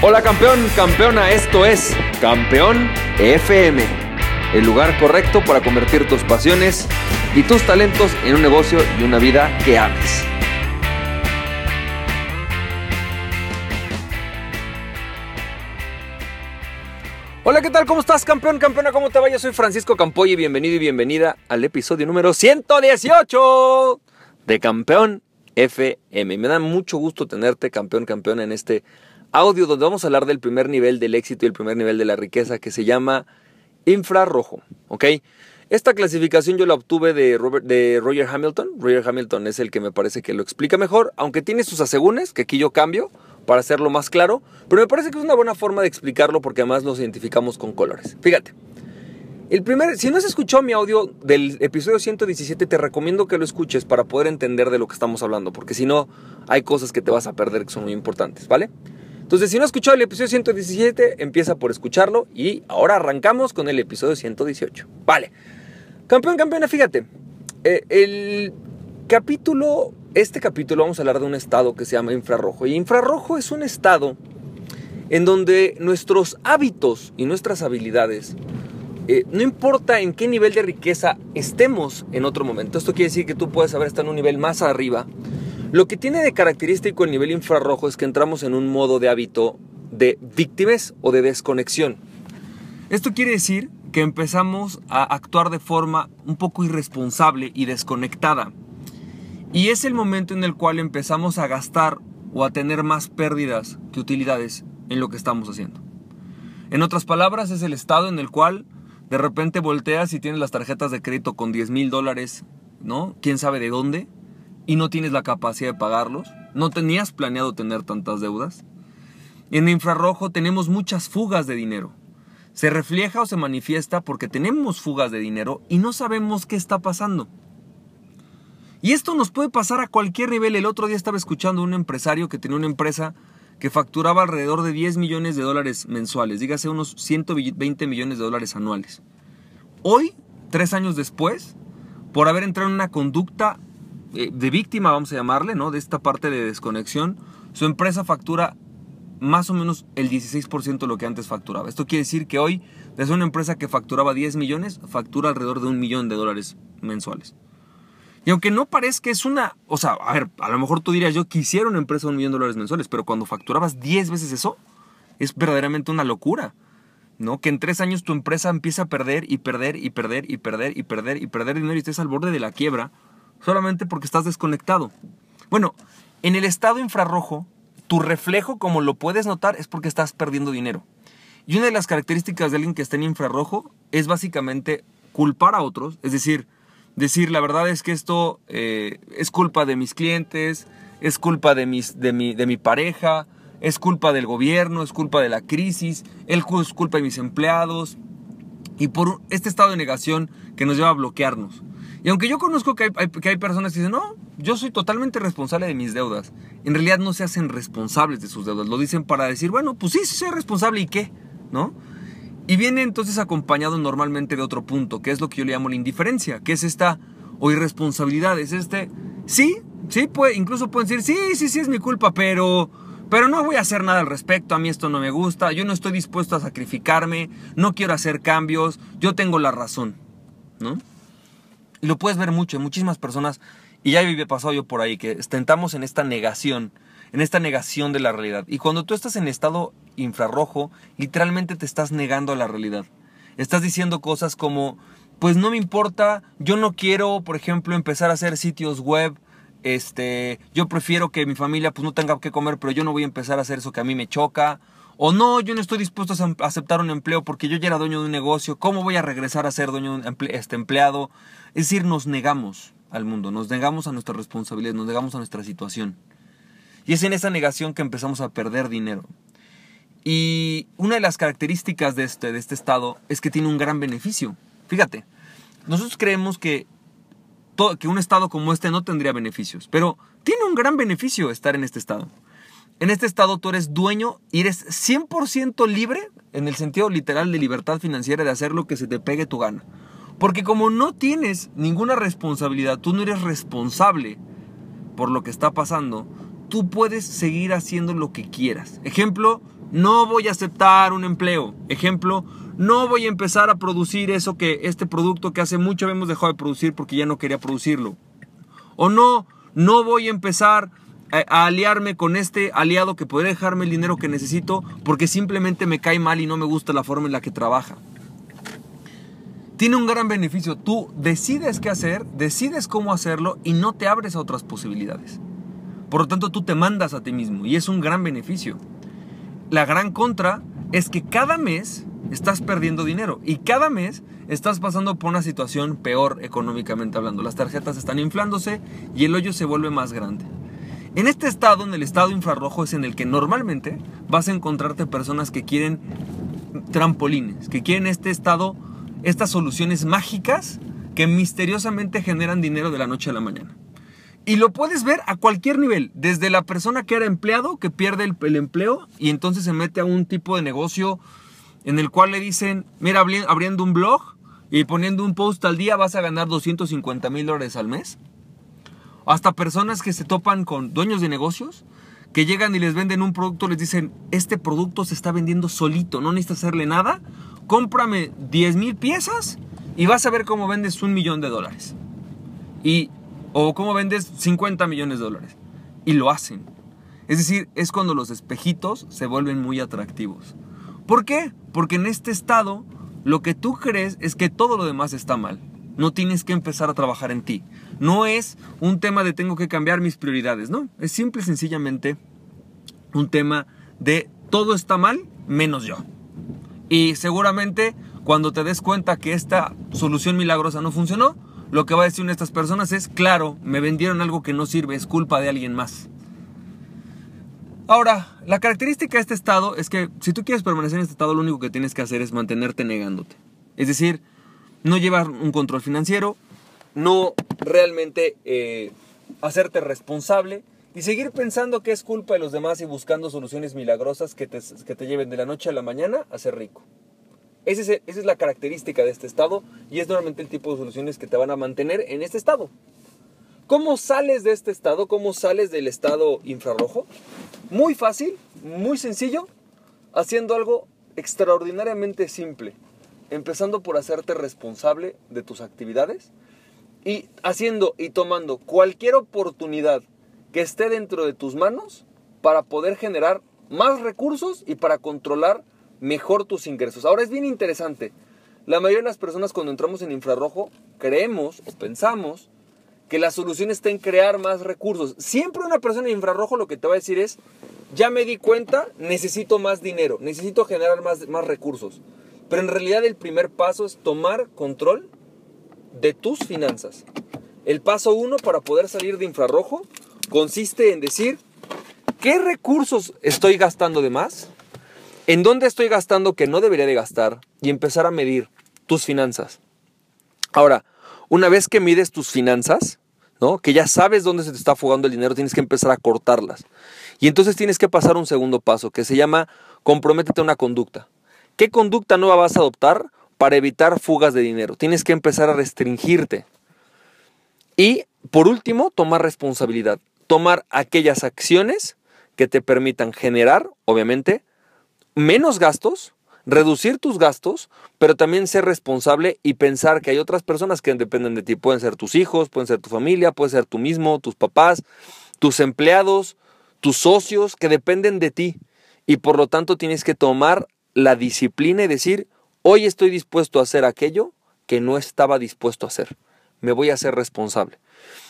Hola campeón, campeona, esto es Campeón FM, el lugar correcto para convertir tus pasiones y tus talentos en un negocio y una vida que ames. Hola, ¿qué tal? ¿Cómo estás, campeón, campeona? ¿Cómo te va? Yo soy Francisco Campoy y bienvenido y bienvenida al episodio número 118 de Campeón FM. Me da mucho gusto tenerte, campeón, campeona, en este audio donde vamos a hablar del primer nivel del éxito y el primer nivel de la riqueza que se llama infrarrojo, ¿ok? Esta clasificación yo la obtuve de, Roger Hamilton. Roger Hamilton es el que me parece que lo explica mejor, aunque tiene sus asegúnes, que aquí yo cambio para hacerlo más claro, pero me parece que es una buena forma de explicarlo porque además los identificamos con colores. Fíjate, el primer, si no has escuchado mi audio del episodio 117, te recomiendo que lo escuches para poder entender de lo que estamos hablando, porque si no, hay cosas que te vas a perder que son muy importantes, ¿vale? Entonces, si no has escuchado el episodio 117, empieza por escucharlo y ahora arrancamos con el episodio 118. Vale. Campeón, campeona, fíjate. Eh, el capítulo, este capítulo vamos a hablar de un estado que se llama infrarrojo. Y infrarrojo es un estado en donde nuestros hábitos y nuestras habilidades, eh, no importa en qué nivel de riqueza estemos en otro momento, esto quiere decir que tú puedes haber estado en un nivel más arriba, lo que tiene de característico el nivel infrarrojo es que entramos en un modo de hábito de víctimas o de desconexión. Esto quiere decir que empezamos a actuar de forma un poco irresponsable y desconectada. Y es el momento en el cual empezamos a gastar o a tener más pérdidas que utilidades en lo que estamos haciendo. En otras palabras, es el estado en el cual de repente volteas y tienes las tarjetas de crédito con 10 mil dólares, ¿no? ¿Quién sabe de dónde? Y no tienes la capacidad de pagarlos, no tenías planeado tener tantas deudas. En infrarrojo tenemos muchas fugas de dinero. Se refleja o se manifiesta porque tenemos fugas de dinero y no sabemos qué está pasando. Y esto nos puede pasar a cualquier nivel. El otro día estaba escuchando a un empresario que tenía una empresa que facturaba alrededor de 10 millones de dólares mensuales, dígase unos 120 millones de dólares anuales. Hoy, tres años después, por haber entrado en una conducta de víctima, vamos a llamarle, ¿no? De esta parte de desconexión, su empresa factura más o menos el 16% de lo que antes facturaba. Esto quiere decir que hoy, desde una empresa que facturaba 10 millones, factura alrededor de un millón de dólares mensuales. Y aunque no parezca es una, o sea, a ver, a lo mejor tú dirías, yo quisiera una empresa de un millón de dólares mensuales, pero cuando facturabas 10 veces eso, es verdaderamente una locura. ¿no? Que en tres años tu empresa empieza a perder y perder y perder y perder y perder y perder dinero y estés al borde de la quiebra solamente porque estás desconectado. Bueno, en el estado infrarrojo, tu reflejo, como lo puedes notar, es porque estás perdiendo dinero. Y una de las características de alguien que está en infrarrojo es básicamente culpar a otros, es decir, decir la verdad es que esto eh, es culpa de mis clientes, es culpa de, mis, de, mi, de mi pareja, es culpa del gobierno, es culpa de la crisis, es culpa de mis empleados. Y por este estado de negación que nos lleva a bloquearnos. Y aunque yo conozco que hay, que hay personas que dicen, no, yo soy totalmente responsable de mis deudas, en realidad no se hacen responsables de sus deudas. Lo dicen para decir, bueno, pues sí, soy responsable y qué, ¿no? Y viene entonces acompañado normalmente de otro punto, que es lo que yo le llamo la indiferencia, que es esta o irresponsabilidad, es este, sí, sí, puede, incluso pueden decir, sí, sí, sí es mi culpa, pero, pero no voy a hacer nada al respecto, a mí esto no me gusta, yo no estoy dispuesto a sacrificarme, no quiero hacer cambios, yo tengo la razón, ¿no? Y lo puedes ver mucho en muchísimas personas, y ya he pasado yo por ahí, que estamos en esta negación, en esta negación de la realidad. Y cuando tú estás en estado infrarrojo, literalmente te estás negando a la realidad. Estás diciendo cosas como, pues no me importa, yo no quiero, por ejemplo, empezar a hacer sitios web, este, yo prefiero que mi familia pues no tenga que comer, pero yo no voy a empezar a hacer eso que a mí me choca. O no, yo no estoy dispuesto a aceptar un empleo porque yo ya era dueño de un negocio. ¿Cómo voy a regresar a ser dueño de este empleado? Es decir, nos negamos al mundo, nos negamos a nuestra responsabilidad, nos negamos a nuestra situación. Y es en esa negación que empezamos a perder dinero. Y una de las características de este, de este estado es que tiene un gran beneficio. Fíjate, nosotros creemos que, que un estado como este no tendría beneficios, pero tiene un gran beneficio estar en este estado. En este estado tú eres dueño y eres 100% libre en el sentido literal de libertad financiera de hacer lo que se te pegue tu gana. Porque como no tienes ninguna responsabilidad, tú no eres responsable por lo que está pasando, tú puedes seguir haciendo lo que quieras. Ejemplo, no voy a aceptar un empleo. Ejemplo, no voy a empezar a producir eso que este producto que hace mucho hemos dejado de producir porque ya no quería producirlo. O no, no voy a empezar a, aliarme con este aliado que podría dejarme el dinero que necesito porque simplemente me cae mal y no me gusta la forma en la que trabaja. Tiene un gran beneficio. Tú decides qué hacer, decides cómo hacerlo y no te abres a otras posibilidades. Por lo tanto, tú te mandas a ti mismo y es un gran beneficio. La gran contra es que cada mes estás perdiendo dinero y cada mes estás pasando por una situación peor económicamente hablando. Las tarjetas están inflándose y el hoyo se vuelve más grande. En este estado, en el estado infrarrojo, es en el que normalmente vas a encontrarte personas que quieren trampolines, que quieren este estado, estas soluciones mágicas que misteriosamente generan dinero de la noche a la mañana. Y lo puedes ver a cualquier nivel, desde la persona que era empleado, que pierde el, empleo y entonces se mete a un tipo de negocio en el cual le dicen, mira, abriendo un blog y poniendo un post al día vas a ganar 250 mil dólares al mes. Hasta personas que se topan con dueños de negocios que llegan y les venden un producto, les dicen, este producto se está vendiendo solito, no necesitas hacerle nada, cómprame 10 mil piezas y vas a ver cómo vendes un millón de dólares. Y o cómo vendes 50 millones de dólares. Y lo hacen. Es decir, es cuando los espejitos se vuelven muy atractivos. ¿Por qué? Porque en este estado lo que tú crees es que todo lo demás está mal. No tienes que empezar a trabajar en ti. No es un tema de tengo que cambiar mis prioridades, no. Es simple y sencillamente un tema de todo está mal menos yo. Y seguramente cuando te des cuenta que esta solución milagrosa no funcionó, lo que va a decir una de estas personas es, claro, me vendieron algo que no sirve, es culpa de alguien más. Ahora, la característica de este estado es que si tú quieres permanecer en este estado, lo único que tienes que hacer es mantenerte negándote. Es decir, no llevar un control financiero, no realmente eh, hacerte responsable y seguir pensando que es culpa de los demás y buscando soluciones milagrosas que te, que te lleven de la noche a la mañana a ser rico. Esa es, la característica de este estado y es normalmente el tipo de soluciones que te van a mantener en este estado. ¿Cómo sales de este estado? ¿Cómo sales del estado infrarrojo? Muy fácil, muy sencillo, haciendo algo extraordinariamente simple. Empezando por hacerte responsable de tus actividades y haciendo y tomando cualquier oportunidad que esté dentro de tus manos para poder generar más recursos y para controlar mejor tus ingresos. Ahora es bien interesante. La mayoría de las personas cuando entramos en infrarrojo creemos o pensamos que la solución está en crear más recursos. Siempre una persona en infrarrojo lo que te va a decir es, ya me di cuenta, necesito más dinero, necesito generar más, más recursos. Pero en realidad el primer paso es tomar control de tus finanzas. El paso uno para poder salir de infrarrojo consiste en decir, ¿qué recursos estoy gastando de más? ¿En dónde estoy gastando que no debería de gastar? Y empezar a medir tus finanzas. Ahora, una vez que mides tus finanzas, ¿no? Que ya sabes dónde se te está fugando el dinero, tienes que empezar a cortarlas. Y entonces tienes que pasar un segundo paso, que se llama comprométete a una conducta. ¿Qué conducta nueva vas a adoptar para evitar fugas de dinero? Tienes que empezar a restringirte. Y, por último, tomar responsabilidad. Tomar aquellas acciones que te permitan generar, obviamente, menos gastos, reducir tus gastos, pero también ser responsable y pensar que hay otras personas que dependen de ti. Pueden ser tus hijos, pueden ser tu familia, puede ser tú mismo, tus papás, tus empleados, tus socios que dependen de ti. Y por lo tanto tienes que tomar la disciplina y decir, hoy estoy dispuesto a hacer aquello que no estaba dispuesto a hacer. Me voy a ser responsable.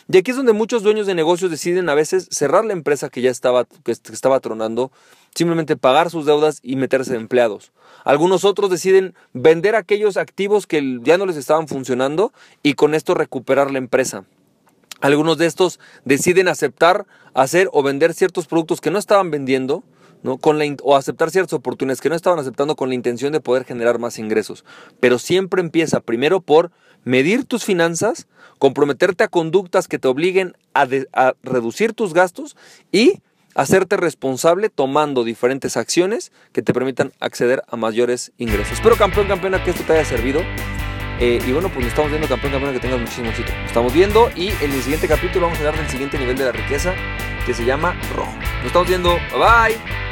Y aquí es donde muchos dueños de negocios deciden a veces cerrar la empresa que ya estaba, que estaba tronando, simplemente pagar sus deudas y meterse de empleados. Algunos otros deciden vender aquellos activos que ya no les estaban funcionando y con esto recuperar la empresa. Algunos de estos deciden aceptar hacer o vender ciertos productos que no estaban vendiendo, ¿no? Con la, o aceptar ciertas oportunidades que no estaban aceptando con la intención de poder generar más ingresos. Pero siempre empieza primero por medir tus finanzas, comprometerte a conductas que te obliguen a, reducir tus gastos y hacerte responsable tomando diferentes acciones que te permitan acceder a mayores ingresos. Espero, campeón, campeona, que esto te haya servido. Eh, y bueno, pues nos estamos viendo, campeón, campeona, que tengas muchísimo éxito. Nos estamos viendo y en el siguiente capítulo vamos a hablar del siguiente nivel de la riqueza que se llama rojo. Nos estamos viendo. Bye bye.